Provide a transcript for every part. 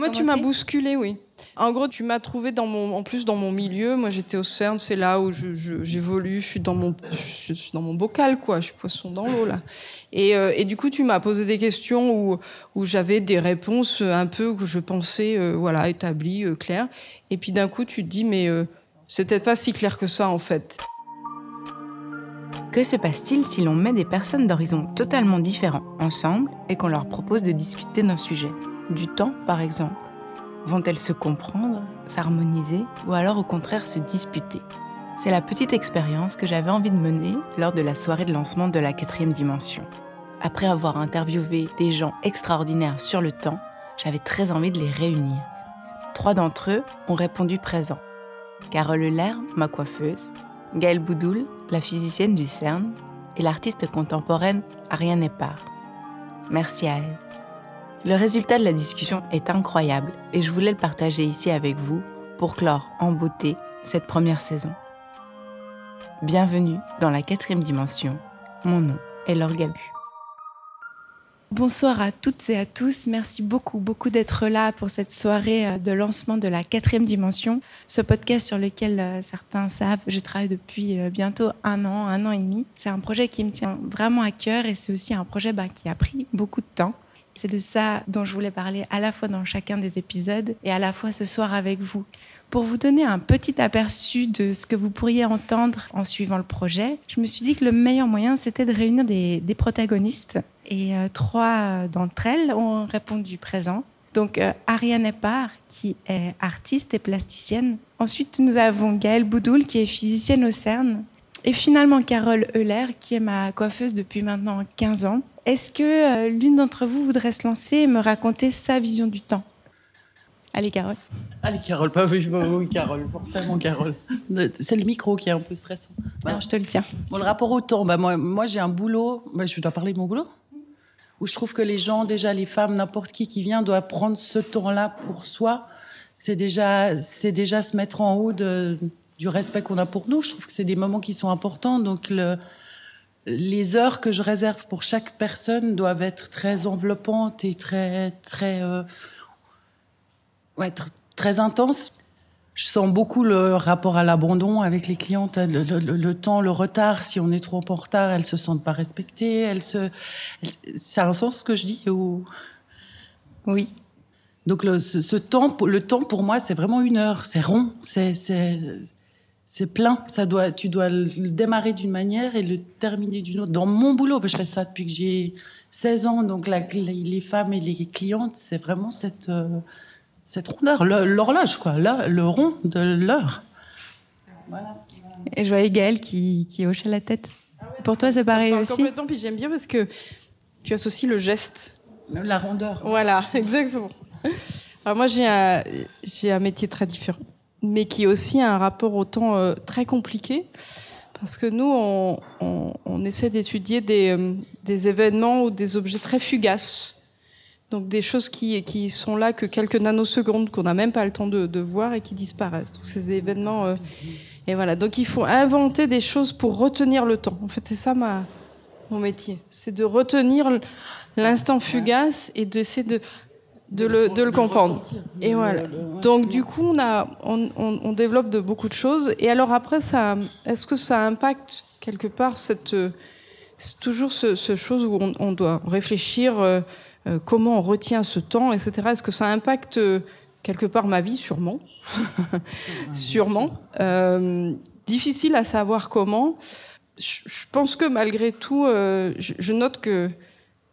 Moi, tu m'as bousculé, oui. En gros, tu m'as trouvé dans mon, en plus dans mon milieu. Moi, j'étais au CERN, c'est là où j'évolue. Je, suis dans mon, je suis dans mon bocal, quoi. Je suis poisson dans l'eau là. Et, euh, et, du coup, tu m'as posé des questions où, où j'avais des réponses un peu que je pensais, euh, voilà, établies, euh, claires. Et puis d'un coup, tu te dis, mais c'est peut-être pas si clair que ça, en fait. Que se passe-t-il si l'on met des personnes d'horizons totalement différents ensemble et qu'on leur propose de discuter d'un sujet? Du temps, par exemple Vont-elles se comprendre, s'harmoniser ou alors au contraire se disputer? C'est la petite expérience que j'avais envie de mener lors de la soirée de lancement de la quatrième dimension. Après avoir interviewé des gens extraordinaires sur le temps, j'avais très envie de les réunir. Trois d'entre eux ont répondu présent. Carole Euler, ma coiffeuse, Gaëlle Boudoul, la physicienne du CERN, et l'artiste contemporaine Ariane Epar. Merci à elle. Le résultat de la discussion est incroyable et je voulais le partager ici avec vous pour clore en beauté cette première saison. Bienvenue dans la quatrième dimension. Mon nom est Laure Gabu. Bonsoir à toutes et à tous. Merci beaucoup, beaucoup d'être là pour cette soirée euh, de lancement de la quatrième dimension. Ce podcast sur lequel euh, certains savent, je travaille depuis euh, bientôt un an, un an et demi. C'est un projet qui me tient vraiment à cœur et c'est aussi un projet bah, qui a pris beaucoup de temps. C'est de ça dont je voulais parler à la fois dans chacun des épisodes et à la fois ce soir avec vous. Pour vous donner un petit aperçu de ce que vous pourriez entendre en suivant le projet, je me suis dit que le meilleur moyen, c'était de réunir des, protagonistes. Et euh, trois d'entre elles ont répondu présent. Donc euh, Ariane Epar, qui est artiste et plasticienne. Ensuite, nous avons Gaëlle Boudoul, qui est physicienne au CERN. Et finalement, Carole Euler, qui est ma coiffeuse depuis maintenant 15 ans. Est-ce que euh, l'une d'entre vous voudrait se lancer et me raconter sa vision du temps? Allez, Carole. Allez, Carole, pas oui, oui, Carole, forcément, Carole. C'est le micro qui est un peu stressant. Alors, je te le tiens. Bon, le rapport au temps, bah, moi, moi j'ai un boulot. Bah, je dois parler de mon boulot Où je trouve que les gens, déjà les femmes, n'importe qui qui vient, doit prendre ce temps-là pour soi. C'est déjà, c'est déjà se mettre en haut de, du respect qu'on a pour nous. Je trouve que c'est des moments qui sont importants. Donc, le, les heures que je réserve pour chaque personne doivent être très enveloppantes et très très euh, ouais, très intenses. Je sens beaucoup le rapport à l'abandon avec les clientes, le, temps, le retard. Si on est trop en retard, elles se sentent pas respectées. Elles se, ça a un sens ce que je dis ou? Oui. Donc le, ce, temps, le temps pour moi, c'est vraiment une heure. C'est rond. C'est c'est plein. Ça doit, tu dois le démarrer d'une manière et le terminer d'une autre. Dans mon boulot, je fais ça depuis que j'ai 16 ans, donc les femmes et les clientes, c'est vraiment cette, euh, cette rondeur, l'horloge, quoi, le rond de l'heure. Et je voyais Gaëlle qui, qui hochait la tête. Pour toi, c'est pareil aussi Complètement, puis j'aime bien parce que tu associes le geste. La rondeur. Voilà, exactement. Alors moi, j'ai un, j'ai un métier très différent mais qui est aussi un rapport au temps euh, très compliqué. Parce que nous, on, on, essaie d'étudier des, euh, des, événements ou des objets très fugaces. Donc des choses qui, qui sont là que quelques nanosecondes, qu'on n'a même pas le temps de, de, voir et qui disparaissent. Donc des événements... Euh, et voilà. Donc il faut inventer des choses pour retenir le temps. En fait, c'est ça ma, mon métier. C'est de retenir l'instant fugace et d'essayer de de le, de le comprendre. Et voilà. Donc du coup, on, a, on, on, développe de beaucoup de choses. Et alors après, ça, est-ce que ça impacte quelque part cette, toujours ce, ce, chose où on, on doit réfléchir euh, euh, comment on retient ce temps, etc. Est-ce que ça impacte euh, quelque part ma vie? Sûrement. Sûrement. difficile à savoir comment. Je, je, pense que malgré tout, je, je note que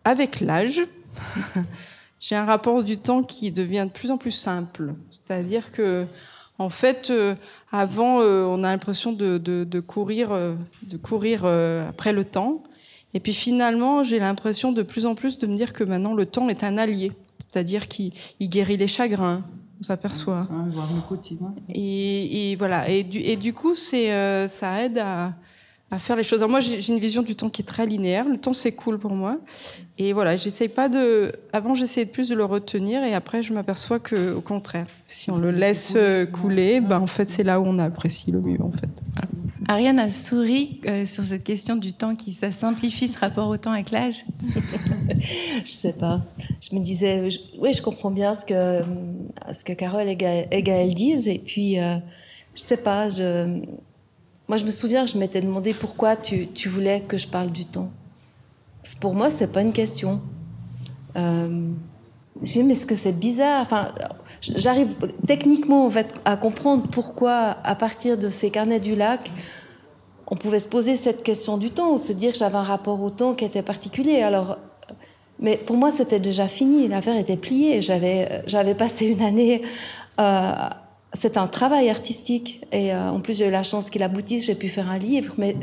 avec l'âge, j'ai un rapport du temps qui devient de plus en plus simple. C'est-à-dire que, en fait, euh, avant, euh, on a l'impression de, de, de, courir, euh, de courir après le temps. Et puis finalement, j'ai l'impression de plus en plus de me dire que maintenant, le temps est un allié. C'est-à-dire qu'il guérit les chagrins, on s'aperçoit. Et, et, voilà. Et du, et du coup, c'est, ça aide à, à faire les choses. Alors moi, j'ai une vision du temps qui est très linéaire. Le temps, c'est cool pour moi. Et voilà, j'essaye pas de. Avant, j'essayais plus de le retenir, et après, je m'aperçois que, au contraire, si on le laisse euh, couler, ben en fait, c'est là où on apprécie le mieux, en fait. Ariane a souri euh, sur cette question du temps qui ça simplifie ce rapport au temps avec l'âge. je sais pas. Je me disais, oui, je comprends bien ce que ce que Carole et Gaël disent. Et puis, euh, je sais pas, moi, je me souviens je m'étais demandé pourquoi tu, tu, voulais que je parle du temps. Pour moi, c'est pas une question. Euh, je me mais est-ce que c'est bizarre? Enfin, j'arrive techniquement en fait à comprendre pourquoi, à partir de ces carnets du lac, on pouvait se poser cette question du temps, ou se dire que j'avais un rapport au temps qui était particulier. Alors, mais pour moi, c'était déjà fini. L'affaire était pliée. J'avais, j'avais passé une année. Euh, c'est un travail artistique. Et euh, en plus, j'ai eu la chance qu'il aboutisse. J'ai pu faire un livre. Mais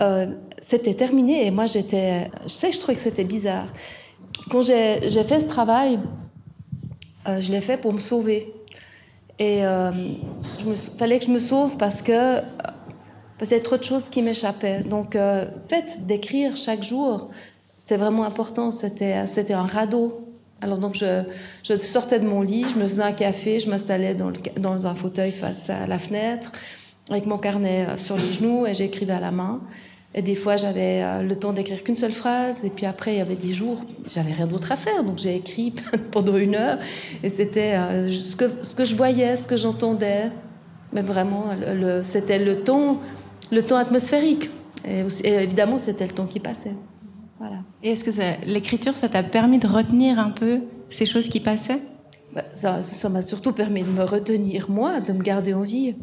euh, c'était terminé. Et moi, j'étais. Je sais, je trouvais que c'était bizarre. Quand j'ai, fait ce travail, je l'ai fait pour me sauver. Et il fallait que je me sauve parce que parce qu'il y avait trop de choses qui m'échappaient. Donc, euh, fait d'écrire chaque jour, c'était vraiment important. C'était, c'était un radeau. Alors, donc, je, sortais de mon lit, je me faisais un café, je m'installais dans, un fauteuil face à la fenêtre, avec mon carnet euh, sur les genoux, et j'écrivais à la main. Et des fois, j'avais euh, le temps d'écrire qu'une seule phrase. Et puis après, il y avait des jours, j'avais rien d'autre à faire. Donc j'ai écrit pendant une heure. Et c'était ce, que, ce que je voyais, ce que j'entendais. Mais vraiment, c'était le temps le temps atmosphérique. Et, évidemment, c'était le temps qui passait. Voilà. Et est-ce que l'écriture, ça t'a permis de retenir un peu ces choses qui passaient? Bah, Ça m'a surtout permis de me retenir, moi, de me garder en vie.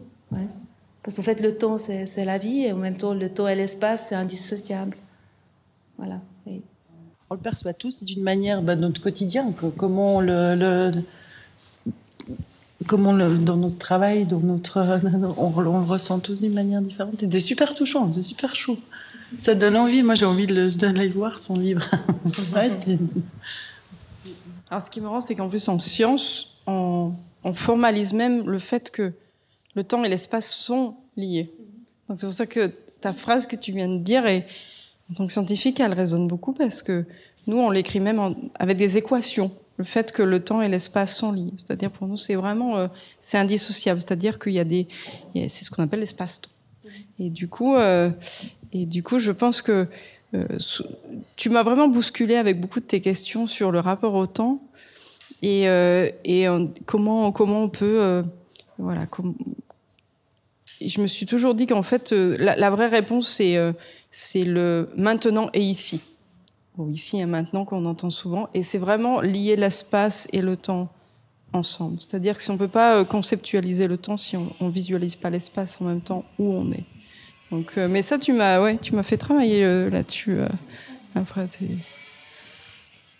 Parce qu'en fait, le temps, c'est la vie, et en même temps, le temps et l'espace, c'est indissociable. Voilà. On le perçoit tous d'une manière, bah, notre quotidien, comment le comment dans notre travail, dans notre, on, le ressent tous d'une manière différente. C'est super touchant, c'est super chaud. Ça donne envie. Moi, j'ai envie d'aller voir son livre. Alors, ce qui me rend, c'est qu'en plus, en science, on, formalise même le fait que le temps et l'espace sont liés. C'est pour ça que ta phrase que tu viens de dire, en tant que scientifique, elle résonne beaucoup parce que nous, on l'écrit même avec des équations le fait que le temps et l'espace sont liés. C'est-à-dire pour nous, c'est vraiment euh, c'est indissociable. C'est-à-dire qu'il y a des, c'est ce qu'on appelle l'espace-temps. Et du coup, euh, et du coup, je pense que euh, tu m'as vraiment bousculé avec beaucoup de tes questions sur le rapport au temps et, et comment comment on peut voilà. je me suis toujours dit qu'en fait, la, la, vraie réponse c'est c'est le maintenant et ici ici et maintenant qu'on entend souvent, et c'est vraiment lier l'espace et le temps ensemble. C'est-à-dire que si on ne peut pas euh, conceptualiser le temps si on ne visualise pas l'espace en même temps où on est. Donc, euh, mais ça, tu m'as ouais, tu fait travailler euh, là-dessus. après,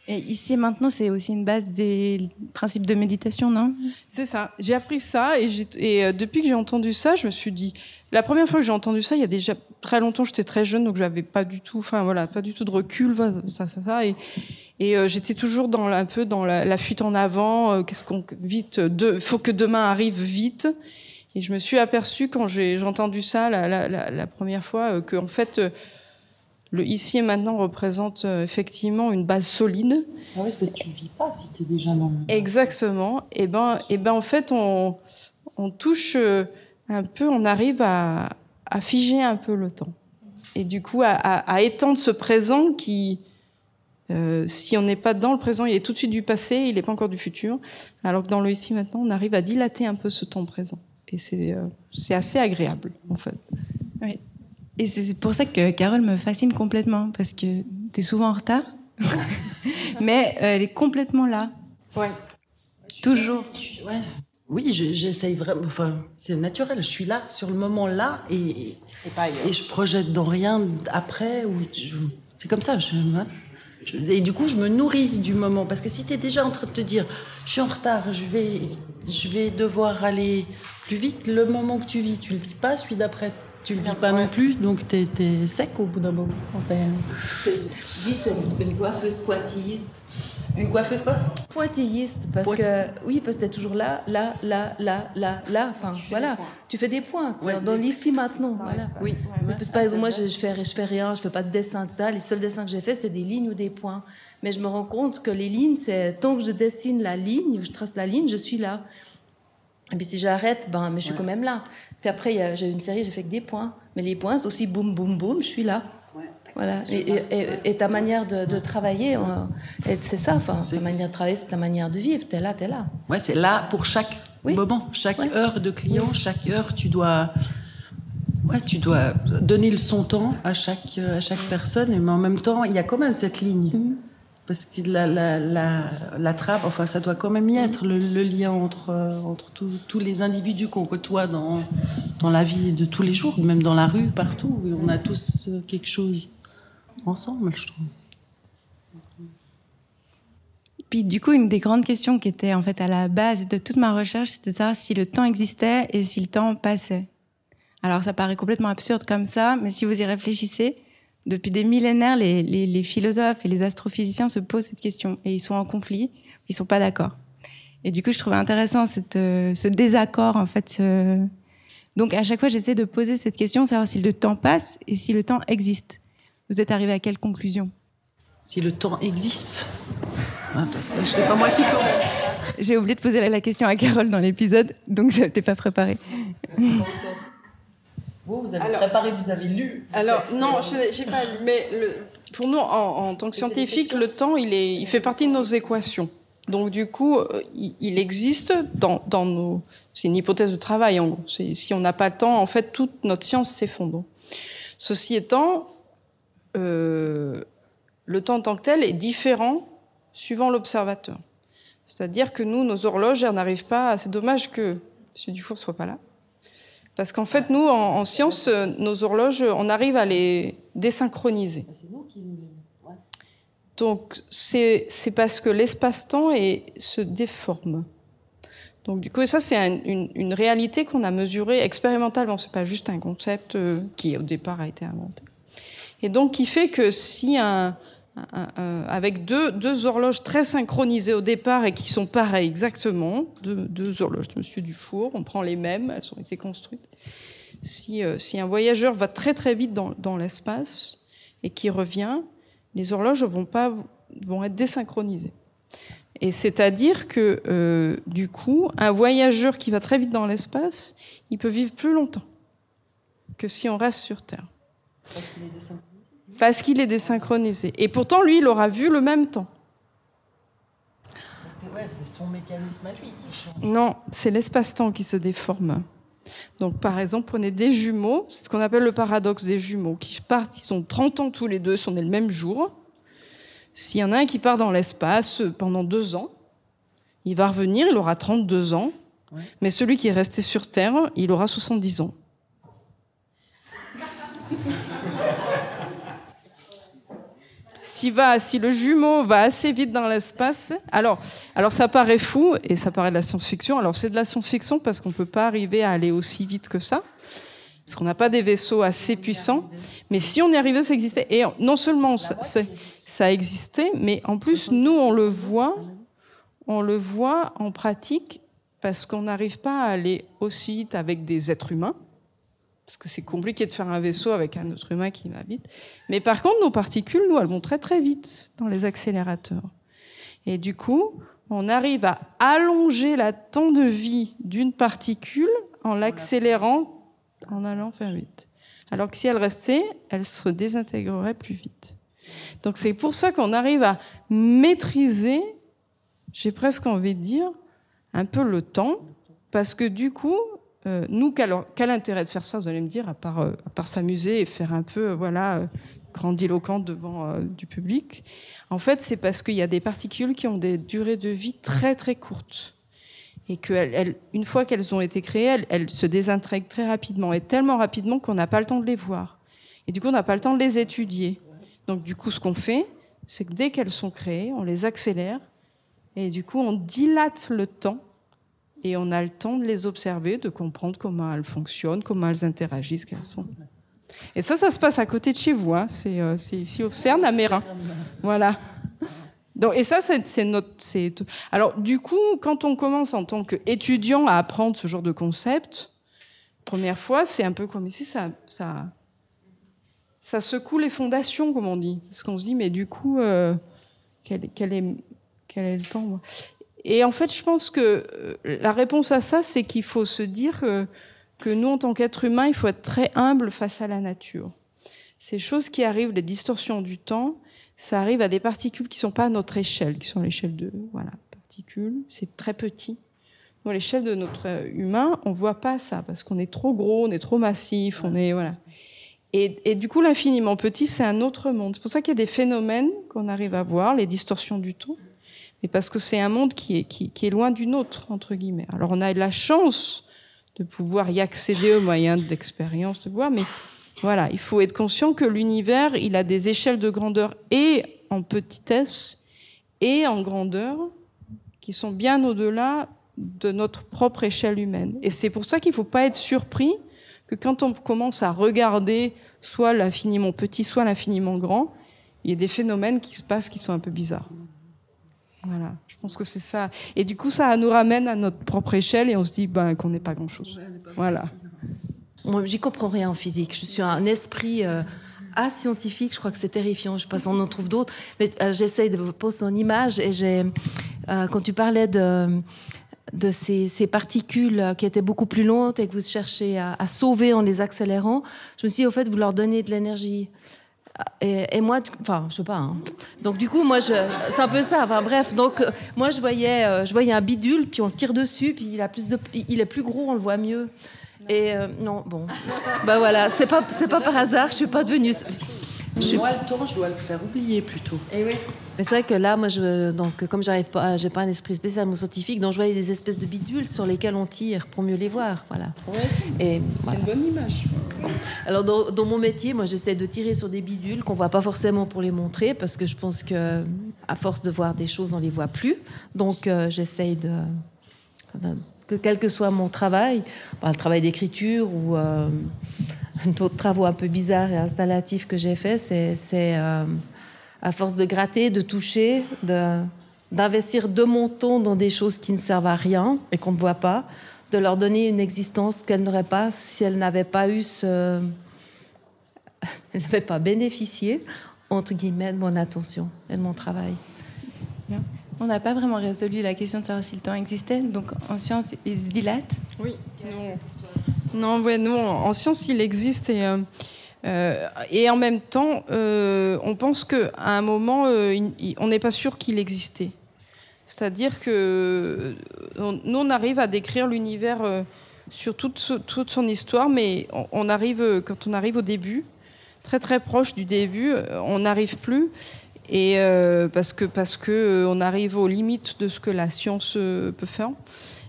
ici et maintenant, c'est aussi une base des principes de méditation, non? C'est ça. J'ai appris ça et, et depuis que j'ai entendu ça, je me suis dit. La première fois que j'ai entendu ça, il y a déjà très longtemps, j'étais très jeune, donc j'avais pas du tout, enfin voilà, pas du tout de recul, ça, ça, ça. Et, euh, j'étais toujours un peu dans la, fuite en avant. Euh, qu'est-ce qu'on vite, de, faut que demain arrive vite. Et je me suis aperçue quand j'ai entendu ça la, première fois euh, que en fait le ici et maintenant représente effectivement une base solide. Ah oui, parce que tu ne vis pas si tu es déjà dans. Exactement. Et ben, et ben en fait on, on touche un peu, on arrive à à figer un peu le temps. Et du coup, à, étendre ce présent qui, euh, si on n'est pas dans le présent, il est tout de suite du passé, il n'est pas encore du futur. Alors que dans le ici maintenant, on arrive à dilater un peu ce temps présent. Et c'est euh, c'est assez agréable, en fait. Oui. Et c'est pour ça que Carole me fascine complètement, parce que tu es souvent en retard, mais euh, elle est complètement là. Ouais. Toujours. Ouais. Oui, j'essaye vraiment. Enfin, c'est naturel. Je suis là, sur le moment là, et, et, je projette dans rien après. Ou c'est comme ça. Je, et du coup, je me nourris du moment. Parce que si tu es déjà en train de te dire, je suis en retard, je vais, je vais devoir aller plus vite, le moment que tu vis, tu le vis pas, celui d'après, tu le vis pas non plus. Donc, tu es, sec au bout d'un moment. Vite, une coiffeuse pointilliste une coiffeuse quoi? Pointilliste, parce que oui, parce que t'es toujours là, là, là, là, là, là. Enfin, voilà. Tu fais des points dans l'ici maintenant. voilà. Oui. parce que, par exemple, moi, je, je, fais, je fais rien, je fais pas de dessin, de ça. Les seuls dessins que j'ai faits, c'est des lignes ou des points. Mais je me rends compte que les lignes, c'est tant que je dessine la ligne, je trace la ligne, je suis là. Et puis si j'arrête, ben, mais je suis quand même là. Puis après, j'ai une série, j'ai fait que des points. Mais les points, c'est aussi boum, boum, boum, je suis là. Voilà. Et, ta manière de, travailler, c'est ça. Enfin, ta manière de travailler, c'est ta manière de vivre. T'es là, t'es là. Ouais, c'est là pour chaque moment, chaque heure de client, chaque heure, tu dois. Ouais, tu dois donner son temps à chaque, à chaque personne, mais en même temps, il y a quand même cette ligne. Mm-hmm. Parce que la, la, la, trappe, enfin, ça doit quand même y être, le, lien entre, entre tous les individus qu'on côtoie dans, dans la vie de tous les jours, même dans la rue, partout. On a tous quelque chose ensemble, je trouve. Puis du coup, une des grandes questions qui était en fait à la base de toute ma recherche, c'était de savoir si le temps existait et si le temps passait. Alors ça paraît complètement absurde comme ça, mais si vous y réfléchissez, depuis des millénaires, les, philosophes et les astrophysiciens se posent cette question et ils sont en conflit, ils sont pas d'accord. Et du coup, je trouvais intéressant cette, euh, ce désaccord en fait. Donc à chaque fois, j'essaie de poser cette question, savoir si le temps passe et si le temps existe. Vous êtes arrivé à quelle conclusion? Si le temps existe. Je sais pas moi qui commence. J'ai oublié de poser la question à Carole dans l'épisode, donc ça n'était pas préparé. Vous, vous avez préparé, vous avez lu. Alors, non, je n'ai pas lu. Mais pour nous, en, tant que scientifique, le temps, il, est, il fait partie de nos équations. Donc, du coup, euh, il, existe dans, dans nos. C'est une hypothèse de travail, en gros. Si on n'a pas le temps, en fait, toute notre science s'effondre. Ceci étant, euh, le temps en tant que tel est différent suivant l'observateur. C'est-à-dire que nous, nos horloges, elles n'arrivent pas. C'est dommage que M. Dufour soit pas là. Parce qu'en fait, nous, en, science, euh, nos horloges, on arrive à les désynchroniser. Ah, c'est nous qui nous les... Donc, c'est parce que l'espace-temps se déforme. Donc, du coup, ça, c'est une, réalité qu'on a mesurée expérimentalement. C'est pas juste un concept euh, qui, au départ, a été inventé. Et donc, qui fait que si un, avec deux, deux, horloges très synchronisées au départ et qui sont pareilles exactement, deux, deux, horloges de Monsieur Dufour, on prend les mêmes, elles ont été construites. Si, euh, si un voyageur va très très vite dans, dans l'espace et qui revient, les horloges vont, pas, vont être désynchronisées. Et c'est-à-dire que euh, du coup, un voyageur qui va très vite dans l'espace, il peut vivre plus longtemps que si on reste sur Terre. Parce qu'il est désynchronisé parce qu'il est désynchronisé. Et pourtant, lui, il aura vu le même temps. Parce que ouais, c'est son mécanisme à lui qui change. Non, c'est l'espace-temps qui se déforme. Donc, par exemple, prenez des jumeaux, c'est ce qu'on appelle le paradoxe des jumeaux, qui partent, ils sont 30 ans tous les deux, sont nés le même jour. S'il y en a un qui part dans l'espace pendant deux ans, il va revenir, il aura 32 ans, mais celui qui est resté sur Terre, il aura 70 ans. si, va, si le jumeau va assez vite dans l'espace, alors, alors ça paraît fou et ça paraît de la science-fiction. Alors c'est de la science-fiction parce qu'on ne peut pas arriver à aller aussi vite que ça, parce qu'on n'a pas des vaisseaux assez puissants. Mais si on y arrivait, ça existait. Et non seulement ça, ça existait, mais en plus, nous, on le voit, on le voit en pratique parce qu'on n'arrive pas à aller aussi vite avec des êtres humains parce que c'est compliqué de faire un vaisseau avec un autre humain qui va vite. Mais par contre, nos particules, nous, elles vont très très vite dans les accélérateurs. Et du coup, on arrive à allonger la temps de vie d'une particule en l'accélérant, en allant faire vite. Alors que si elle restait, elle se désintégrerait plus vite. Donc c'est pour ça qu'on arrive à maîtriser, j'ai presque envie de dire, un peu le temps, parce que du coup, euh, nous, quel, intérêt de faire ça, vous allez me dire, à part, euh, part s'amuser et faire un peu, euh, voilà, grandiloquent devant du public? En fait, c'est parce qu'il y a des particules qui ont des durées de vie très très courtes. Et qu'une fois qu'elles ont été créées, elles, se désintègrent très rapidement, et tellement rapidement qu'on n'a pas le temps de les voir. Et du coup, on n'a pas le temps de les étudier. Donc, du coup, ce qu'on fait, c'est que dès qu'elles sont créées, on les accélère, et du coup, on dilate le temps et on a le temps de les observer, de comprendre comment elles fonctionnent, comment elles interagissent, quelles sont. Et ça, ça se passe à côté de chez vous. Hein. C'est ici au CERN à Mérin. Voilà. Donc, et ça, c'est notre. Alors, du coup, quand on commence en tant qu'étudiant à apprendre ce genre de concept, première fois, c'est un peu comme ici, ça, ça, ça secoue les fondations, comme on dit. Parce qu'on se dit, mais du coup, euh, quel, quel, est, quel est le temps et en fait, je pense que euh, la réponse à ça, c'est qu'il faut se dire que, nous, en tant qu'êtres humains, il faut être très humble face à la nature. ces choses qui arrivent, les distorsions du temps, ça arrive à des particules qui sont pas à notre échelle, qui sont à l'échelle de voilà particules. C'est très petit. À l'échelle de notre humain, on voit pas ça parce qu'on est trop gros, on est trop massif, on est voilà. Et du coup, l'infiniment petit, c'est un autre monde. C'est pour ça qu'il y a des phénomènes qu'on arrive à voir, les distorsions du temps, mais parce que c'est un monde qui est, loin du nôtre, entre guillemets. Alors, on a la chance de pouvoir y accéder au moyen d'expérience, de voir, mais voilà, il faut être conscient que l'univers, il a des échelles de grandeur et en petitesse et en grandeur qui sont bien au-delà de notre propre échelle humaine. Et c'est pour ça qu'il ne faut pas être surpris que quand on commence à regarder soit l'infiniment petit, soit l'infiniment grand, il y a des phénomènes qui se passent qui sont un peu bizarres. Voilà, je pense que c'est ça. Et du coup, ça nous ramène à notre propre échelle et on se dit ben, qu'on n'est pas grand-chose. Voilà. Moi, j'y comprends rien en physique. Je suis un esprit euh, ascientifique. Je crois que c'est terrifiant. Je sais pas si on en trouve d'autres. Mais euh, j'essaye de vous poser son image. Et j'ai, euh, quand tu parlais de, de ces, ces, particules qui étaient beaucoup plus lentes et que vous cherchez à, à, sauver en les accélérant, je me suis dit, au fait, vous leur donnez de l'énergie. Et, et, moi, enfin, je sais pas. Hein. Donc du coup, moi, je, c'est un peu ça. Enfin bref, donc euh, moi, je voyais, euh, je voyais un bidule, puis on le tire dessus, puis il a plus de, il est plus gros, on le voit mieux. Et euh, non, bon, bah voilà, c'est pas, c'est pas par hasard je suis pas devenue. Je... Moi, le temps, je dois le faire oublier plutôt. Et oui. Mais c'est vrai que là, moi, je, donc, comme j'arrive pas, j'ai pas un esprit spécialement scientifique, donc je voyais des espèces de bidules sur lesquels on tire pour mieux les voir, voilà. Ouais, c'est, voilà. une bonne image. Alors, dans, dans, mon métier, moi, j'essaie de tirer sur des bidules qu'on voit pas forcément pour les montrer, parce que je pense que, à force de voir des choses, on les voit plus. Donc, euh, j'essaie de, de, que quel que soit mon travail, bah, le travail d'écriture ou euh, d'autres travaux un peu bizarres et installatifs que j'ai c'est, c'est euh, à force de gratter, de toucher, de, d'investir de mon temps dans des choses qui ne servent à rien et qu'on ne voit pas, de leur donner une existence qu'elles n'auraient pas si elles n'avaient pas eu ce... elles n'avaient pas bénéficié, entre guillemets, de mon attention et de mon travail. Bien. On n'a pas vraiment résolu la question de savoir si le temps existait. Donc en science, il se dilate Oui. Non, non, ouais, non en science, il existe et... Euh... Euh, et en même temps, euh, on pense qu'à un moment, euh, on n'est pas sûr qu'il existait. C'est-à-dire que nous, on arrive à décrire l'univers sur toute, toute, son histoire, mais on, arrive, quand on arrive au début, très très proche du début, on n'arrive plus. Et parce que parce que arrive aux limites de ce que la science peut faire.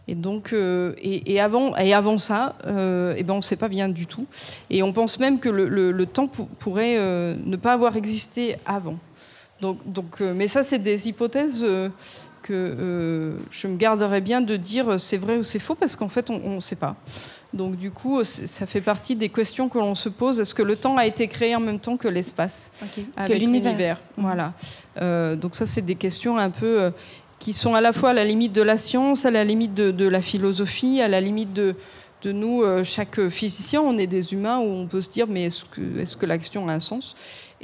Et donc, euh, et, et, avant, et avant ça, euh, et ben on ne sait pas bien du tout. Et on pense même que le, le, le temps pourrait euh, ne pas avoir existé avant. Donc, donc, euh, mais ça, c'est des hypothèses que je me garderais bien de dire c'est vrai ou c'est faux parce qu'en fait, on ne sait pas. Donc, du coup, ça fait partie des questions que l'on se pose. Est-ce que le temps a été créé en même temps que l'espace, okay. avec l'univers? Voilà. donc, ça, c'est des questions un peu qui sont à la fois à la limite de la science, à la limite de, la philosophie, à la limite de, nous, euh, chaque physicien, on est des humains où on peut se dire mais est-ce que, est que l'action a un sens?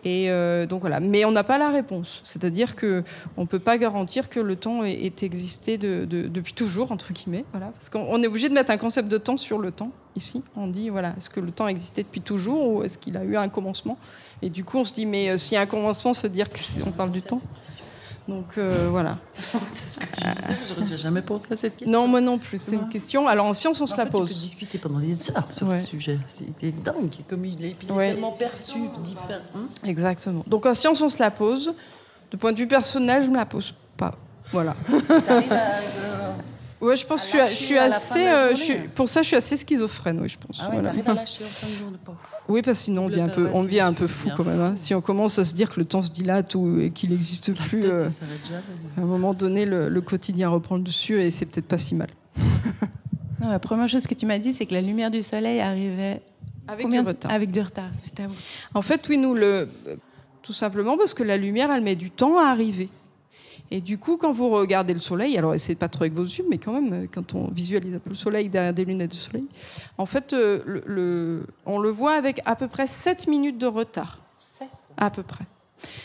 Et euh, donc voilà, mais on n'a pas la réponse. C'est-à-dire que on peut pas garantir que le temps ait, existé de, de, depuis toujours entre guillemets. Voilà, parce qu'on est obligé de mettre un concept de temps sur le temps. Ici, on dit voilà, est-ce que le temps existait depuis toujours ou est-ce qu'il a eu un commencement? Et du coup, on se dit mais euh, s'il y a un commencement, se dire qu'on parle du temps. Donc euh, voilà. c'est ce que je disais, j'aurais jamais pensé à cette question. Non, moi non plus, c'est ouais. une question. Alors en science, on se la pose. Tu peux discuter pendant des heures sur ouais. ce sujet. C'est dingue, comme il est, il est ouais. tellement perçu, différent. Hein Exactement. Donc en science, on se la pose. De point de vue personnel, je me la pose pas. Voilà. Ouais, je pense que je suis, je suis assez. Euh, je suis, pour ça, je suis assez schizophrène, oui, je pense. Ah ouais, voilà. à lâcher en fin de journée, pas. Oui, parce que sinon, on devient un peu, on devient un peu fou quand même. Hein. Si on commence à se dire que le temps se dilate ou et qu'il n'existe plus, euh, à un moment donné, le, le, quotidien reprend le dessus et c'est peut-être pas si mal. non, la première chose que tu m'as dit, c'est que la lumière du soleil arrivait avec du retard. Avec du retard, En fait, oui, nous le, tout simplement parce que la lumière, elle met du temps à arriver. Et du coup, quand vous regardez le soleil, alors essayez pas trop avec vos yeux, mais quand même, quand on visualise un peu le soleil derrière des lunettes de soleil, en fait, euh, le, le, on le voit avec à peu près 7 minutes de retard. 7 À peu près.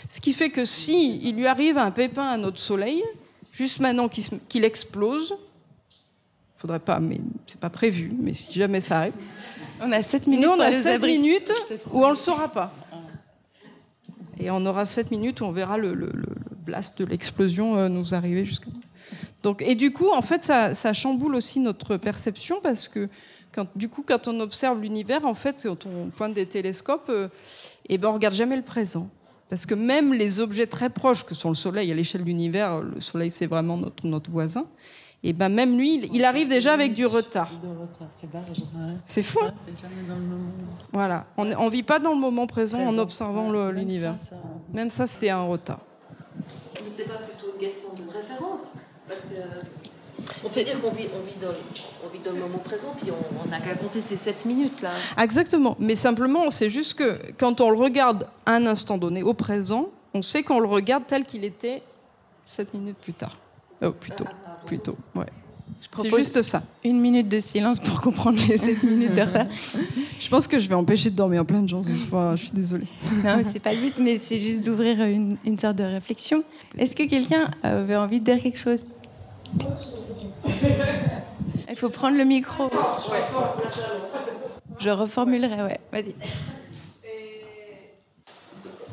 Ce qui fait que si il lui arrive un pépin à notre soleil, juste maintenant qu'il qu explose, faudrait pas, mais c'est pas prévu, mais si jamais ça arrive, on a 7 minutes. Nous, on a 7 minutes où on le saura pas. Et on aura 7 minutes où on verra le, le- le- le blast de l'explosion euh, nous arriver jusqu'à nous. Donc, et du coup, en fait, ça, ça chamboule aussi notre perception parce que, quand, du coup, quand on observe l'univers, en fait, quand on pointe des télescopes, euh, eh ben, on regarde jamais le présent. Parce que même les objets très proches, que sont le Soleil à l'échelle de l'univers, le Soleil c'est vraiment notre, notre voisin, et ben même lui, il, il arrive déjà avec du retard. C'est fou. hein. Voilà, on ne vit pas dans le moment présent, en observant l'univers. Même ça, c'est un retard. C'est pas plutôt une question de préférence Parce que. On peut dire qu'on vit, on vit, dans, on vit dans le moment présent, puis on n'a qu'à compter ces 7 minutes là. Exactement. Mais simplement, c'est juste que quand on le regarde à un instant donné, au présent, on sait qu'on le regarde tel qu'il était 7 minutes plus tard. Oh, plus tôt. Plus tôt, ouais. C'est juste ça. une minute de silence pour comprendre les 7 minutes de retard. Je pense que je vais empêcher de dormir plein de gens ce soir. Je suis désolée. Non, mais c'est pas le but, mais c'est juste d'ouvrir une, une sorte de réflexion. Est-ce que quelqu'un avait envie de dire quelque chose? Il faut prendre le micro. Je reformulerai, ouais. Vas-y.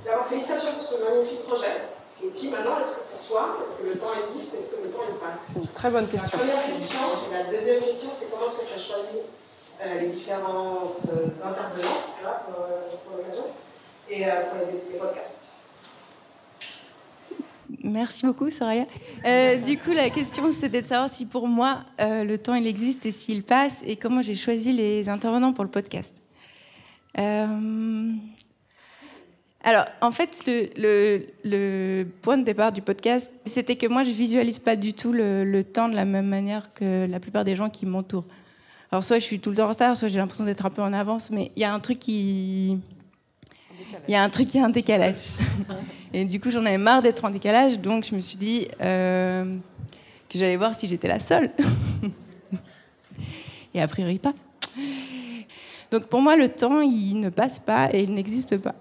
D'abord, félicitations pour ce magnifique projet. Et puis maintenant, est-ce que est-ce que le temps existe Est-ce que le temps il passe Une très bonne question. La première question. Et la deuxième question, c'est comment est-ce que tu as choisi euh, les différentes euh, intervenantes voilà, pour, euh, pour l'occasion et euh, pour les, les podcasts Merci beaucoup, Soraya. Euh, du coup, la question, c'était de savoir si pour moi, euh, le temps, il existe et s'il passe, et comment j'ai choisi les intervenants pour le podcast. Alors, en fait, le, le- le point de départ du podcast, c'était que moi, je visualise pas du tout le, le temps de la même manière que la plupart des gens qui m'entourent. Alors, soit je suis tout le temps en retard, soit j'ai l'impression d'être un peu en avance, mais il y a un truc qui... Il y a un truc qui a un décalage. Et du coup, j'en avais marre d'être en décalage, donc je me suis dit euh, que j'allais voir si j'étais la seule. Et a priori pas. Donc pour moi, le temps, il ne passe pas et il n'existe pas.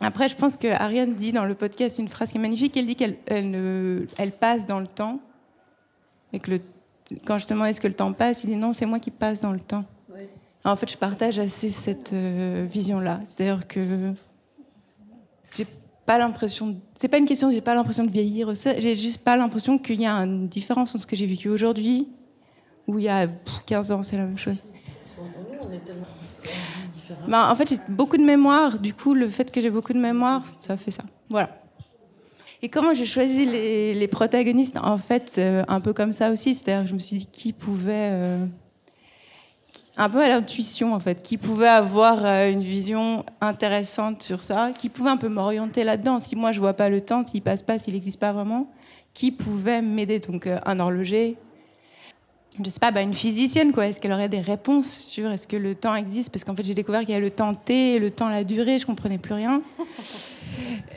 Après, je pense que Ariane dit dans le podcast une phrase qui est magnifique. Elle dit qu'elle elle ne- elle passe dans le temps. Et que le, quand je demande est-ce que le temps passe, il dit non, c'est moi qui passe dans le temps. En fait, je partage assez cette euh, vision-là. C'est-à-dire que j'ai pas l'impression. C'est pas une question. J'ai pas l'impression de vieillir. J'ai juste pas l'impression qu'il y a une différence entre ce que j'ai vécu aujourd'hui ou il y a pff, 15 ans, c'est la même chose. Ben, en fait, j'ai beaucoup de mémoire. Du coup, le fait que j'ai beaucoup de mémoire, ça fait ça. Voilà. Et comment j'ai choisi les, protagonistes? En fait, euh, un peu comme ça aussi. C'est-à-dire je me suis dit qui pouvait. euh, un peu à l'intuition, en fait. Qui pouvait avoir euh, une vision intéressante sur ça? Qui pouvait un peu m'orienter là-dedans? Si moi, je vois pas le temps, s'il passe pas, s'il n'existe pas vraiment. Qui pouvait m'aider? Donc, un horloger, je sais pas, bah, une physicienne, quoi. Est-ce qu'elle aurait des réponses sur est-ce que le temps existe? Parce qu'en fait, j'ai découvert qu'il y a le temps T, le temps, la durée, je comprenais plus rien.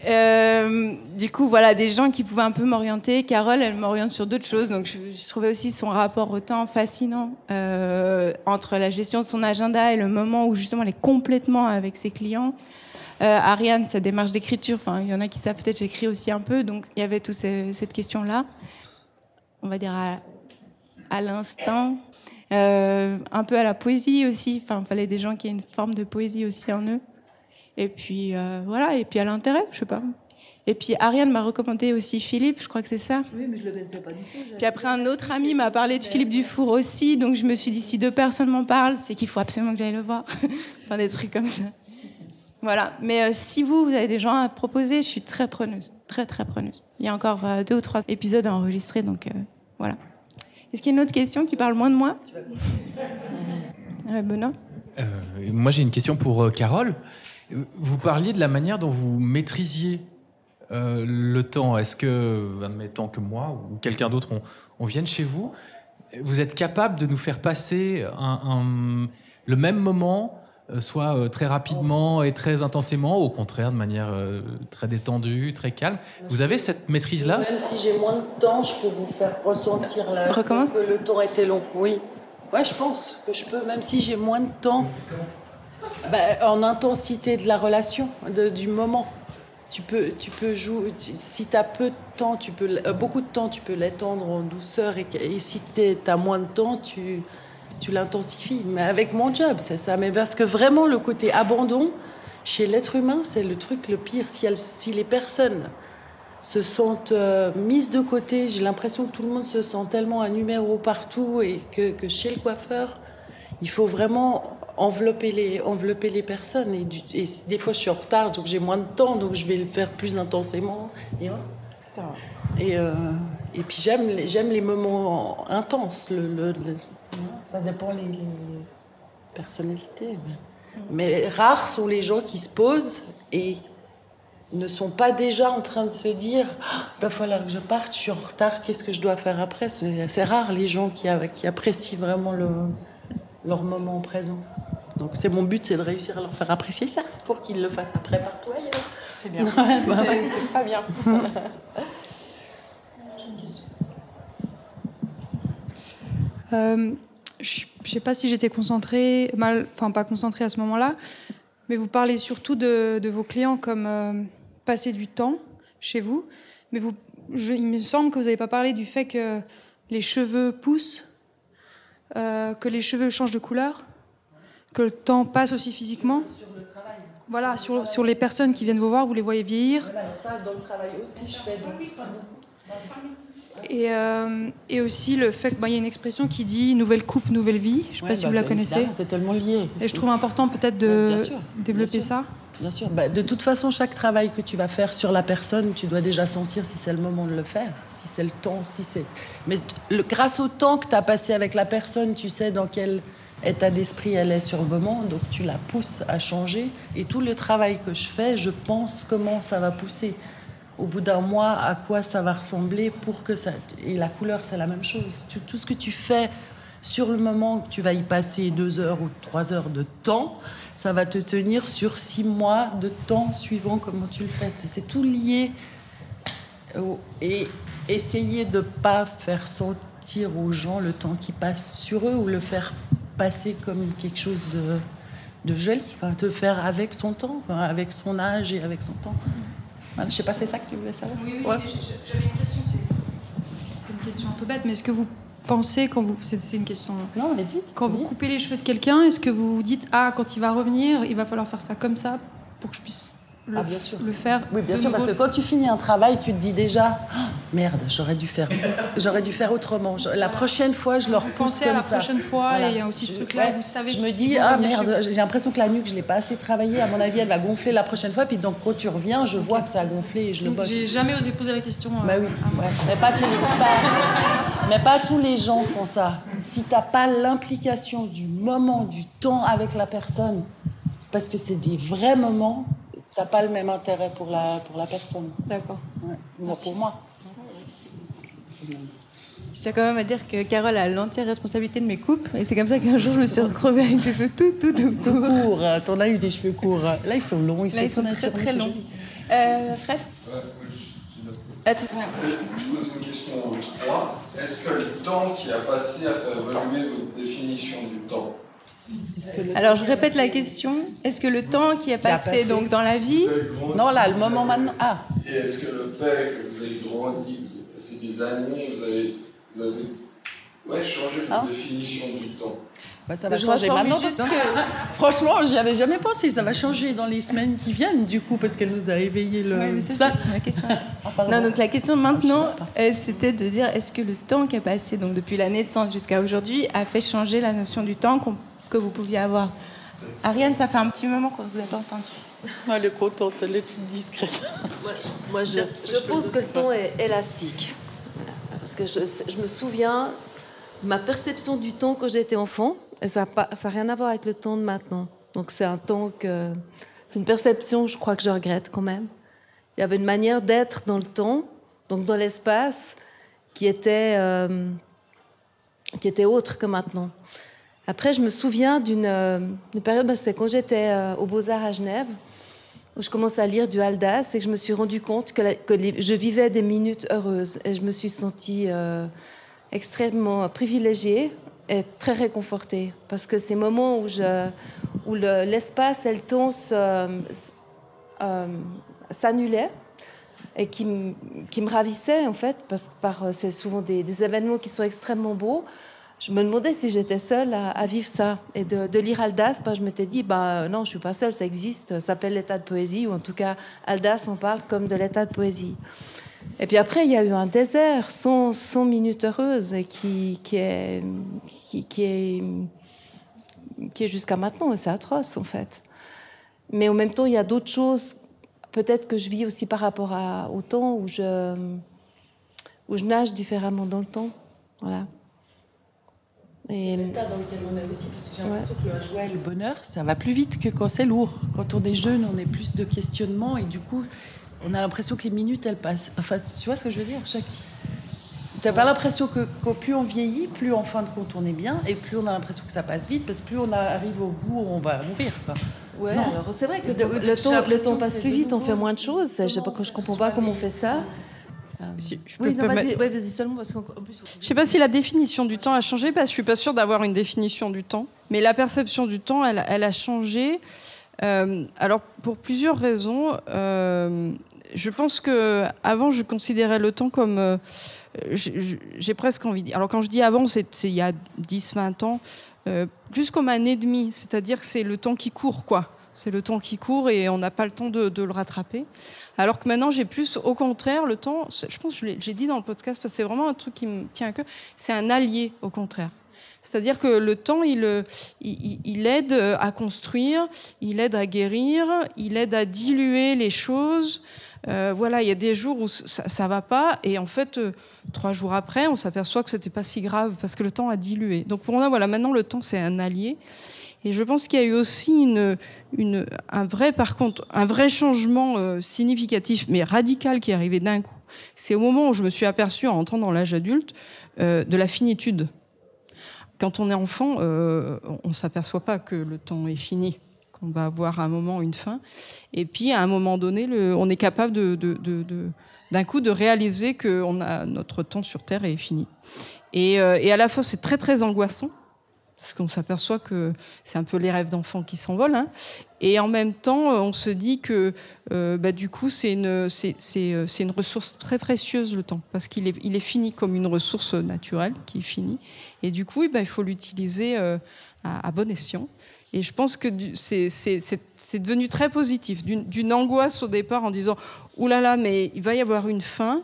Euh, du coup, voilà, des gens qui pouvaient un peu m'orienter. Carole, elle m'oriente sur d'autres choses. Donc, je, je trouvais aussi son rapport au temps fascinant euh, entre la gestion de son agenda et le moment où justement elle est complètement avec ses clients. Euh, Ariane, sa démarche d'écriture, enfin, il y en a qui savent peut-être, j'écris aussi un peu. Donc, il y avait toute cette question-là. On va dire à, à l'instinct, euh, un peu à la poésie aussi. Enfin, il fallait des gens qui aient une forme de poésie aussi en eux. Et puis euh, voilà, et puis à l'intérêt, je sais pas. Et puis Ariane m'a recommandé aussi Philippe, je crois que c'est ça. Oui, mais je le connaissais pas du tout. Puis après, un autre ami m'a parlé de Philippe Dufour aussi, donc je me suis dit, si deux personnes m'en parlent, c'est qu'il faut absolument que j'aille le voir. enfin, des trucs comme ça. Voilà. Mais euh, si vous, vous avez des gens à proposer, je suis très preneuse. Très, très preneuse. Il y a encore euh, deux ou trois épisodes à enregistrer, donc voilà. Est-ce qu'il y a une autre question qui parle moins de moi Ouais, Benoît Euh, moi, j'ai une question pour euh, Carole. Euh, Vous parliez de la manière dont vous maîtrisiez euh, le temps. Est-ce que, admettons que moi ou quelqu'un d'autre, on, on vienne chez vous, vous êtes capable de nous faire passer un- un- le même moment, euh, soit euh, très rapidement et très intensément, ou au contraire de manière euh, très détendue, très calme Vous avez cette maîtrise-là? Même si j'ai moins de temps, je peux vous faire ressentir la... Recommence. que le temps était long. Oui. Ouais, je pense que je peux, même si j'ai moins de temps. Bah, en intensité de la relation, de- du moment. Tu peux, tu peux jouer. tu- si tu as peu de temps, tu peux, euh, beaucoup de temps, tu peux l'étendre en douceur. Et, et si tu as moins de temps, tu, tu l'intensifies. Mais avec mon job, c'est ça. Mais parce que vraiment, le côté abandon, chez l'être humain, c'est le truc le pire. Si, elles- si les personnes se sentent euh, mises de côté, j'ai l'impression que tout le monde se sent tellement un numéro partout et que, que chez le coiffeur, il faut vraiment envelopper les, envelopper les personnes. Et, du- et des fois, je suis en retard, donc j'ai moins de temps, donc je vais le faire plus intensément. Et, euh, et puis j'aime les, j'aime les moments intenses. Le, le- le- ça dépend les, les personnalités. Mais, mais rares sont les gens qui se posent et ne sont pas déjà en train de se dire il va falloir que je parte, je suis en retard, qu'est-ce que je dois faire après? C'est assez rare les gens qui, apprécient vraiment le, leur moment présent. Donc c'est mon but, c'est de réussir à leur faire apprécier ça pour qu'ils le fassent après partout ailleurs. C'est bien. Ouais, bah. C'est c'est très bien. Euh, je ne sais pas si j'étais concentrée, mal, enfin pas concentrée à ce moment-là, mais vous parlez surtout de, de vos clients comme euh, passer du temps chez vous. Mais vous, je- il me semble que vous n'avez pas parlé du fait que les cheveux poussent, euh, que les cheveux changent de couleur, que le temps passe aussi physiquement. Voilà, sur, sur les personnes qui viennent vous voir, vous les voyez vieillir. Voilà, ça, dans le travail aussi, je fais. donc- Et, euh, et aussi le fait qu'il y a une expression qui dit nouvelle coupe, nouvelle vie. Je ne sais Ouais, pas si bah, vous la c'est connaissez. C'est tellement lié. Et je trouve important peut-être de bien sûr, développer bien sûr. ça. Bien sûr. Bah, de toute façon, chaque travail que tu vas faire sur la personne, tu dois déjà sentir si c'est le moment de le faire, si c'est le temps, si c'est. Mais le- grâce au temps que tu as passé avec la personne, tu sais dans quel état d'esprit elle est sur le moment, donc tu la pousses à changer. Et tout le travail que je fais, je pense comment ça va pousser. Au bout d'un mois, à quoi ça va ressembler pour que ça. Et la couleur, c'est la même chose. Tout ce que tu fais sur le moment que tu vas y passer deux heures ou trois heures de temps, ça va te tenir sur six mois de temps suivant comment tu le fais. C'est- tout lié. Et essayer de pas faire sentir aux gens le temps qui passe sur eux ou le faire passer comme quelque chose de, de joli. Enfin, te faire avec son temps, avec son âge et avec son temps. Voilà, je sais pas, c'est ça que tu voulais savoir Oui, oui, Ouais. j'avais une question, c'est une question un peu bête, mais est-ce que vous pensez, quand vous. C'est une question. Non, mais dites. Quand vous coupez les cheveux de quelqu'un, est-ce que vous vous dites Ah, quand il va revenir, il va falloir faire ça comme ça pour que je puisse le, Ah, bien sûr. le faire Oui, bien sûr, parce que quand tu finis un travail, tu te dis déjà Ah, merde, j'aurais dû faire, j'aurais dû faire autrement. La prochaine fois, je leur pousse Pensez comme à la ça. prochaine fois, Voilà. et il y a aussi ce truc-là, ouais, vous savez Je me dis ah merde, j'ai l'impression que la nuque, je l'ai pas assez travaillée. À mon avis, elle va gonfler la prochaine fois. Puis donc quand tu reviens, je vois que ça a gonflé et je le bosse. J'ai jamais osé poser la question. euh, Bah oui, ouais. mais, pas tous les, pas- mais pas tous les gens font ça. Si t'as pas l'implication du moment, du temps avec la personne, parce que c'est des vrais moments, t'as pas le même intérêt pour la, pour la personne. D'accord. Ouais. Moi, pour moi. Je tiens quand même à dire que Carole a l'entière responsabilité de mes coupes. Et c'est comme ça qu'un jour, je me suis retrouvée avec les cheveux tout, tout, tout, Tout tout. court, euh, t'en as eu des cheveux courts. Là, ils sont longs, ils Là, ils sont très, longs. Euh, Fred Attends, Je pose une question aux trois. Est-ce que le temps qui a passé a fait évoluer votre définition du temps Alors, je répète la question. Est-ce que le temps qui a passé, passé. donc dans la vie, Non, là, le moment maintenant. Ah, Et est-ce que le fait que vous avez grandi, que vous avez passé des années, vous avez, vous avez ouais, changé votre Ah. définition du temps bah, ça va Je changer maintenant. juste parce que, franchement, j'y avais jamais pensé. Ça va changer dans les semaines qui viennent, du coup, parce qu'elle nous a éveillé le. Ouais, mais ça, ça. c'est ma question. Ah. Non, donc la question maintenant, Ah, je sais euh, c'était de dire est-ce que le temps qui a passé, donc depuis la naissance jusqu'à aujourd'hui, a fait changer la notion du temps qu'on- que vous pouviez avoir Ariane, ça fait un petit moment qu'on vous a pas entendu. Ah, Elle est contente, elle est toute discrète. Moi, je- moi, je, je pense que le temps est élastique. Voilà. Parce que je, je me souviens, ma perception du temps quand j'étais enfant, et ça n'a pas- ça n'a rien à voir avec le temps de maintenant. Donc c'est un temps que... C'est une perception, je crois que je regrette quand même. Il y avait une manière d'être dans le temps, donc dans l'espace, qui était, euh, qui était autre que maintenant. Après, je me souviens d'une euh, période, bah, c'était quand j'étais euh, aux Beaux-Arts à Genève, où je commençais à lire du Aldas et que je me suis rendu compte que, je vivais des minutes heureuses. Et je me suis sentie euh, extrêmement privilégiée et très réconfortée. Parce que ces moments où, où le- l'espace et le temps euh, s'annulaient et qui, me- ravissaient, en fait, parce que c'est souvent des événements qui sont extrêmement beaux. Je me demandais si j'étais seule à, vivre ça. Et de, lire Aldas, bah, je m'étais dit, bah, non, je suis pas seule, ça existe, ça s'appelle l'état de poésie, ou en tout cas, Aldas en parle comme de l'état de poésie. Et puis après, il y a eu un désert sans, sans minute heureuse qui, est, jusqu'à maintenant, et c'est atroce en fait. Mais en même temps, il y a d'autres choses, peut-être que je vis aussi par rapport au temps où je, où je nage différemment dans le temps. Voilà. C'est l'état dans lequel on est aussi, parce que j'ai l'impression que la joie et le bonheur, ça va plus vite que quand c'est lourd. Quand on est jeune, on est plus de questionnements et du coup, on a l'impression que les minutes, elles passent. Enfin, tu vois ce que je veux dire Chaque... T'as pas l'impression que, plus on vieillit, plus en fin de compte on est bien, et plus on a l'impression que ça passe vite, parce que plus on arrive au bout, on va mourir. Quoi. Ouais, c'est vrai que le, temps, le temps passe plus vite, on fait moins de choses. Je, sais pas, je comprends pas comment on fait ça. Je oui, vas-y, seulement parce qu'en plus. Je sais pas si la définition du temps a changé, parce que je suis pas sûre d'avoir une définition du temps, mais la perception du temps, elle, elle a changé. Euh, alors pour plusieurs raisons. Euh, je pense que avant, je considérais le temps comme. Euh, j'ai presque envie de dire. Alors, quand je dis avant, c'est il y a 10, 20 ans, euh, plus comme un ennemi. C'est-à-dire que c'est le temps qui court, quoi. C'est le temps qui court et on n'a pas le temps de, le rattraper. Alors que maintenant, j'ai plus, au contraire, le temps, je pense que j'ai dit dans le podcast, parce que c'est vraiment un truc qui me tient à cœur, c'est un allié, au contraire. C'est-à-dire que le temps, il, il, il, aide à construire, il aide à guérir, il aide à diluer les choses. Euh, voilà, il y a des jours où ça, ça va pas, et en fait, euh, trois jours après, on s'aperçoit que c'était pas si grave parce que le temps a dilué. Donc pour moi, voilà, maintenant le temps c'est un allié. Et je pense qu'il y a eu aussi une, une, un vrai, par contre, un vrai changement euh, significatif, mais radical, qui est arrivé d'un coup. C'est au moment où je me suis aperçue, en entrant dans l'âge adulte, de la finitude. Quand on est enfant, on ne s'aperçoit pas que le temps est fini on va avoir un moment une fin. Et puis, à un moment donné, on est capable de, d'un coup de réaliser que on a, notre temps sur Terre est fini. Euh, et à la fois, c'est très, très angoissant, parce qu'on s'aperçoit que c'est un peu les rêves d'enfants qui s'envolent. Hein. Et en même temps, on se dit que euh, bah, du coup, c'est une, c'est, une ressource très précieuse, le temps, parce qu'il est, fini comme une ressource naturelle qui est finie. Et du coup, bah, il faut l'utiliser euh, à, bon escient. Et je pense que c'est devenu très positif, d'une angoisse au départ en disant Ouh là là, mais il va y avoir une fin,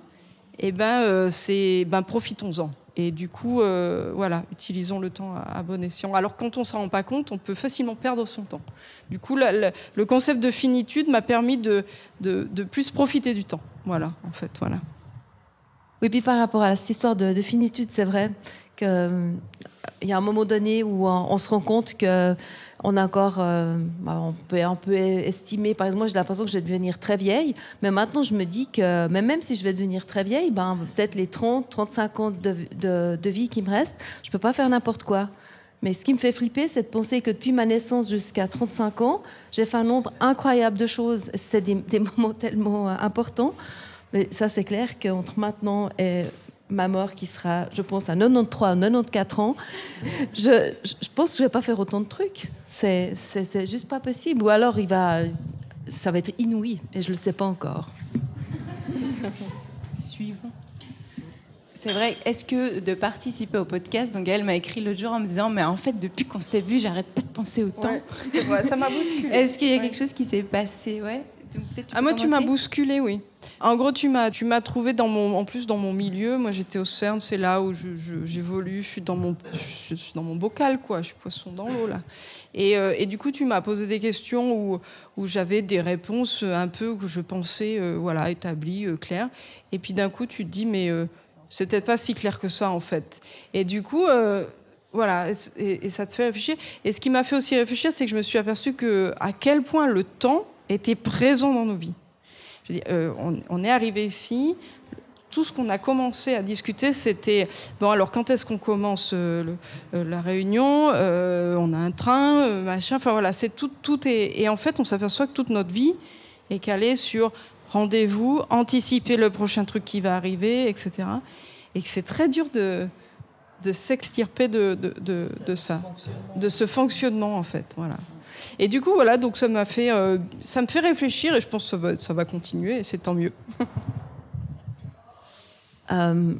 eh ben, euh, c'est ben, profitons-en. Et du coup, euh, voilà, utilisons le temps à, bon escient. Alors quand on ne s'en rend pas compte, on peut facilement perdre son temps. Du coup, le concept de finitude m'a permis de, plus profiter du temps. Voilà, en fait, voilà. Oui, puis par rapport à cette histoire de, de finitude, c'est vrai qu'il euh, y a un moment donné où on se rend compte que on encore, euh, bah, on, peut, estimer, par exemple, moi j'ai l'impression que je vais devenir très vieille, mais maintenant je me dis que même si je vais devenir très vieille, ben, peut-être les 30, 35 ans de, de, vie qui me restent, je peux pas faire n'importe quoi. Mais ce qui me fait flipper, c'est de penser que depuis ma naissance jusqu'à 35 ans, j'ai fait un nombre incroyable de choses. C'était des, des, moments tellement euh, importants. Mais ça, c'est clair qu'entre maintenant et ma mort qui sera, je pense, à 93 ou 94 ans, je, je, pense que je vais pas faire autant de trucs. C'est, c'est, juste pas possible. Ou alors, il va, ça va être inouï et je le sais pas encore. Suivant. C'est vrai. Est-ce que de participer au podcast, donc elle m'a écrit le jour en me disant, mais en fait, depuis qu'on s'est vu, j'arrête pas de penser au temps. ça m'a bousculé. Est-ce qu'il y a quelque chose qui s'est passé, ouais ah, moi, tu m'as bousculé, oui. En gros, tu m'as, tu m'as trouvé dans mon, en plus dans mon milieu. Moi, j'étais au CERN, c'est là où j'évolue. Je, suis dans mon, je suis dans mon bocal, quoi. Je suis poisson dans l'eau là. Et, euh, et, du coup, tu m'as posé des questions où, où j'avais des réponses un peu que je pensais, euh, voilà, établies, euh, claires. Et puis d'un coup, tu te dis, mais c'est peut-être pas si clair que ça, en fait. Et du coup. voilà, et, et, ça te fait réfléchir. Et ce qui m'a fait aussi réfléchir, c'est que je me suis aperçue que à quel point le temps était présent dans nos vies. Euh, on, est arrivé ici, tout ce qu'on a commencé à discuter, c'était bon. Alors quand est-ce qu'on commence euh, euh, la réunion On a un train, machin. Enfin voilà, c'est tout, tout est. Et en fait, on s'aperçoit que toute notre vie est calée sur rendez-vous, anticiper le prochain truc qui va arriver, etc. Et que c'est très dur de, de s'extirper de, de, de ça, de ce fonctionnement en fait. Voilà. Et du coup, voilà, donc ça m'a fait, euh, ça me fait réfléchir et je pense que ça va, ça va continuer et c'est tant mieux. Euh,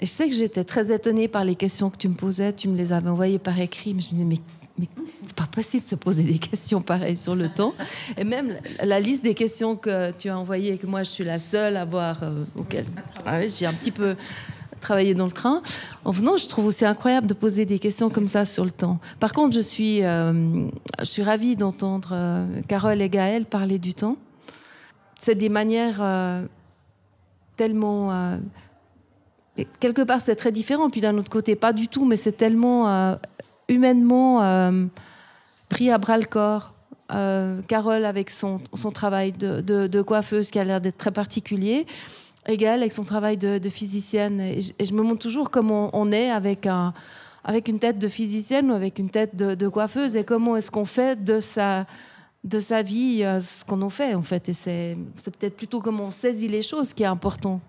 je sais que j'étais très étonnée par les questions que tu me posais. Tu me les avais envoyées par écrit. Mais je me disais, mais, mais c'est pas possible de se poser des questions pareilles sur le temps. Et même la, la liste des questions que tu as envoyées et que moi, je suis la seule à voir, euh, auquel ah j'ai un petit peu travaillé dans le train. En venant, je trouve aussi incroyable de poser des questions comme ça sur le temps. Par contre, je suis, euh, je suis ravie d'entendre euh, Carole et Gaël parler du temps. C'est des manières euh, tellement... quelque part, c'est très différent, puis d'un autre côté, pas du tout, mais c'est tellement humainement pris à bras le corps. Carole avec son, son travail de coiffeuse qui a l'air d'être très particulier, et Gaëlle avec son travail de, physicienne. Et je, me montre toujours comment on est avec, un, avec une tête de physicienne ou avec une tête de, coiffeuse, et comment est-ce qu'on fait de sa, de sa vie euh, ce qu'on en fait, en fait. Et c'est peut-être plutôt comment on saisit les choses qui est important.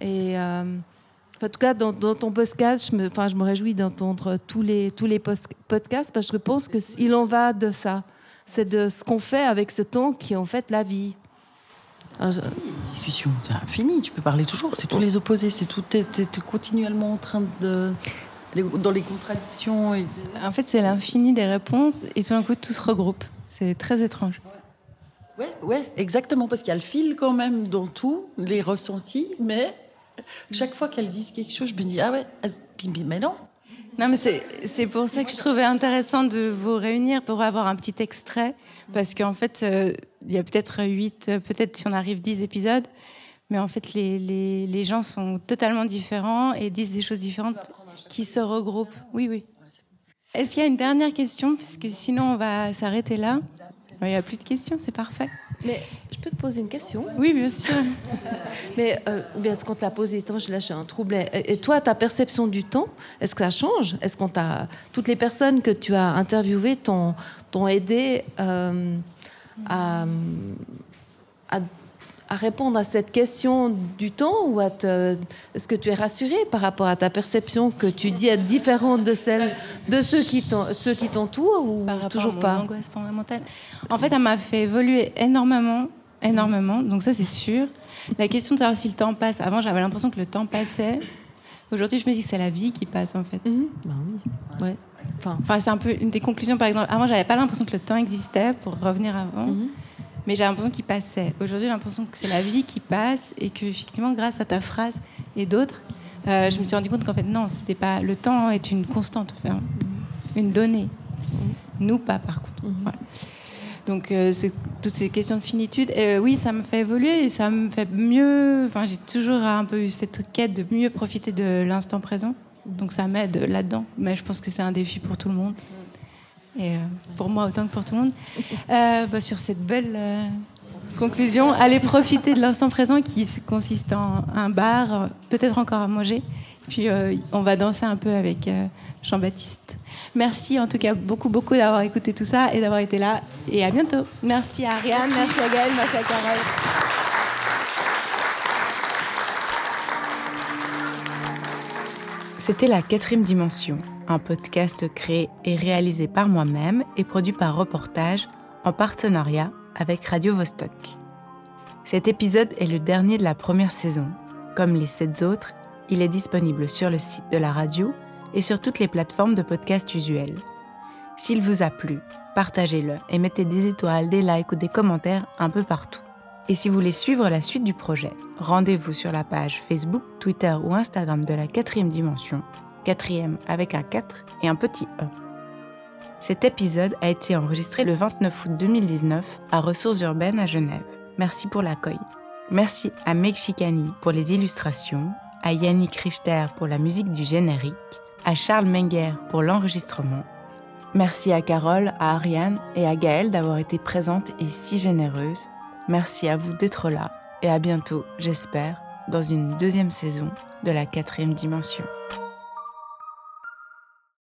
Et euh, en tout cas, dans, ton podcast, je me, enfin, je me réjouis d'entendre tous les, tous les podcasts parce que je pense qu'il en va de ça. C'est de ce qu'on fait avec ce temps qui est en fait la vie. Je- Discussion, c'est infini, tu peux parler toujours, c'est tous les opposés, c'est tout, t'es, t'es- t'es continuellement en train de. dans les contradictions. Et de- En fait, c'est l'infini des réponses et tout d'un coup, tout se regroupe. C'est très étrange. Ouais, ouais, exactement, parce qu'il y a le fil quand même dans tout, les ressentis, mais chaque fois qu'elles disent quelque chose, je me dis, ah ouais, ah, mais non. Non, mais c'est pour ça que je trouvais intéressant de vous réunir pour avoir un petit extrait. Parce qu'en fait, euh, il y a peut-être 8, peut-être si on arrive 10 épisodes. Mais en fait, les, les, les gens sont totalement différents et disent des choses différentes qui se regroupent. Oui, oui. Est-ce qu'il y a une dernière question? Puisque sinon, on va s'arrêter là. Il n'y a plus de questions, c'est parfait. Mais je peux te poser une question? Oui, bien sûr. Mais euh, bien ce qu'on te l'a posé, attends, je lâche un trouble. Et, toi, ta perception du temps, est-ce que ça change? Est-ce qu'on t'a toutes les personnes que tu as interviewées t'ont t'ont aidé euh, à, à, à répondre à cette question du temps ou à te, est-ce que tu es rassurée par rapport à ta perception que tu dis être différente de celle de ceux qui t'entourent ou Par toujours pas angoisse fondamentale. En fait, elle m'a fait évoluer énormément, énormément. Donc ça, c'est sûr. La question de savoir si le temps passe. Avant, j'avais l'impression que le temps passait. Aujourd'hui, je me dis que c'est la vie qui passe, en fait. Mhm. Ben oui. Ouais. Enfin, Enfin, c'est un peu une des conclusions, par exemple. Avant, j'avais pas l'impression que le temps existait, pour revenir avant. Mhm. Mais j'ai l'impression qu'il passait. Aujourd'hui, j'ai l'impression que c'est la vie qui passe et que, effectivement, grâce à ta phrase et d'autres, euh, je me suis rendu compte qu'en fait, non, c'était pas. Le temps est une constante, enfin, une donnée. Nous, pas, par contre. Voilà. Donc, euh, toutes ces questions de finitude. Euh, oui, ça me fait évoluer et ça me fait mieux. Enfin, j'ai toujours un peu eu cette quête de mieux profiter de l'instant présent. Donc, ça m'aide là-dedans. Mais je pense que c'est un défi pour tout le monde. Et euh, pour moi autant que pour tout le monde. Euh, bah, sur cette belle euh, conclusion, allez profiter de l'instant présent qui consiste en un bar, peut-être encore à manger. Puis euh, on va danser un peu avec euh, Jean-Baptiste. Merci en tout cas beaucoup, beaucoup d'avoir écouté tout ça et d'avoir été là. Et à bientôt. Merci à Ariane, merci à Gaëlle, merci à Carole. C'était La Quatrième Dimension, un podcast créé et réalisé par moi-même et produit par Reportage en partenariat avec Radio Vostok. Cet épisode est le dernier de la première saison. Comme les sept autres, il est disponible sur le site de la radio et sur toutes les plateformes de podcast usuelles. S'il vous a plu, partagez-le et mettez des étoiles, des likes ou des commentaires un peu partout. Et si vous voulez suivre la suite du projet, rendez-vous sur la page Facebook, Twitter ou Instagram de la quatrième dimension, quatrième avec un 4 et un petit E. Cet épisode a été enregistré le 29 août 2019 à Ressources urbaines à Genève. Merci pour l'accueil. Merci à Meg Chicani pour les illustrations, à Yannick Richter pour la musique du générique, à Charles Menger pour l'enregistrement. Merci à Carole, à Ariane et à Gaëlle d'avoir été présentes et si généreuses. Merci à vous d'être là et à bientôt, j'espère, dans une deuxième saison de la quatrième dimension.